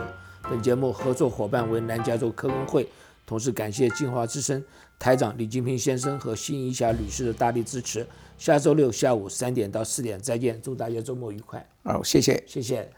本节目合作伙伴为南加州科工会，同时感谢进化之声台长李金平先生和辛怡霞女士的大力支持。下周六下午三点到四点再见，祝大家周末愉快，好，谢谢。谢谢。